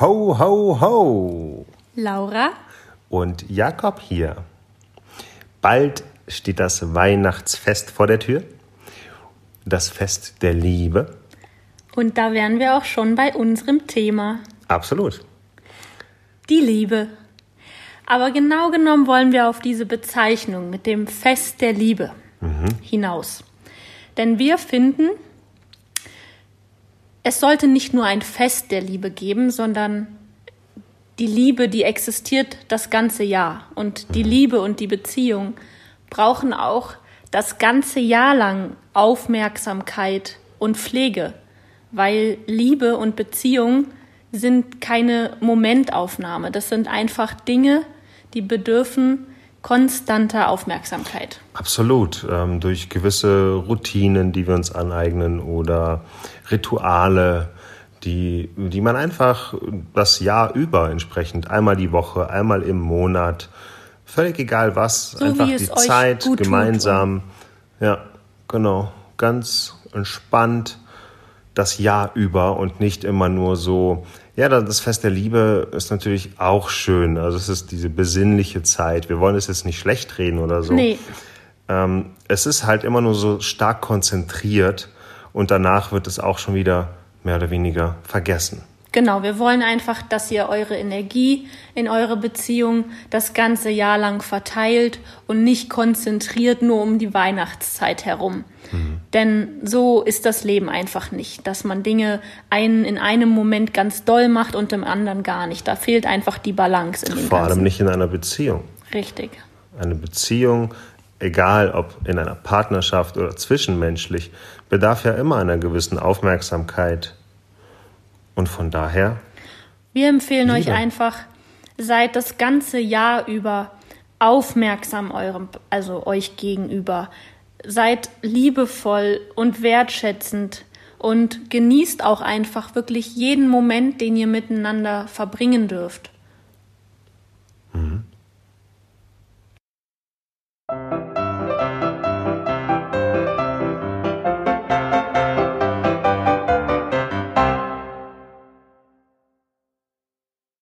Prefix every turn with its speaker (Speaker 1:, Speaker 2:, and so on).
Speaker 1: Ho, ho, ho!
Speaker 2: Laura
Speaker 1: und Jakob hier. Bald steht das Weihnachtsfest vor der Tür, das Fest der Liebe.
Speaker 2: Und da wären wir auch schon bei unserem Thema.
Speaker 1: Absolut.
Speaker 2: Die Liebe. Aber genau genommen wollen wir auf diese Bezeichnung mit dem Fest der Liebe mhm. hinaus. Denn wir finden, es sollte nicht nur ein Fest der Liebe geben, sondern die Liebe, die existiert das ganze Jahr. Und die Liebe und die Beziehung brauchen auch das ganze Jahr lang Aufmerksamkeit und Pflege, weil Liebe und Beziehung sind keine Momentaufnahme. Das sind einfach Dinge, die bedürfen konstanter Aufmerksamkeit.
Speaker 1: Absolut. Ähm, durch gewisse Routinen, die wir uns aneignen oder Rituale, die, die man einfach das Jahr über entsprechend einmal die Woche, einmal im Monat, völlig egal was,
Speaker 2: so
Speaker 1: einfach die Zeit gemeinsam. Tut. Ja, genau. Ganz entspannt das Jahr über und nicht immer nur so, ja, das Fest der Liebe ist natürlich auch schön. Also es ist diese besinnliche Zeit. Wir wollen es jetzt nicht schlecht reden oder so.
Speaker 2: Nee.
Speaker 1: Ähm, es ist halt immer nur so stark konzentriert und danach wird es auch schon wieder mehr oder weniger vergessen.
Speaker 2: Genau, wir wollen einfach, dass ihr eure Energie in eure Beziehung das ganze Jahr lang verteilt und nicht konzentriert nur um die Weihnachtszeit herum. Mhm. Denn so ist das Leben einfach nicht, dass man Dinge einen in einem Moment ganz doll macht und im anderen gar nicht. Da fehlt einfach die Balance in dem
Speaker 1: Vor allem nicht in einer Beziehung.
Speaker 2: Richtig.
Speaker 1: Eine Beziehung, egal ob in einer Partnerschaft oder zwischenmenschlich, bedarf ja immer einer gewissen Aufmerksamkeit, und von daher.
Speaker 2: Wir empfehlen Liebe. euch einfach, seid das ganze Jahr über aufmerksam eurem, also euch gegenüber. Seid liebevoll und wertschätzend und genießt auch einfach wirklich jeden Moment, den ihr miteinander verbringen dürft.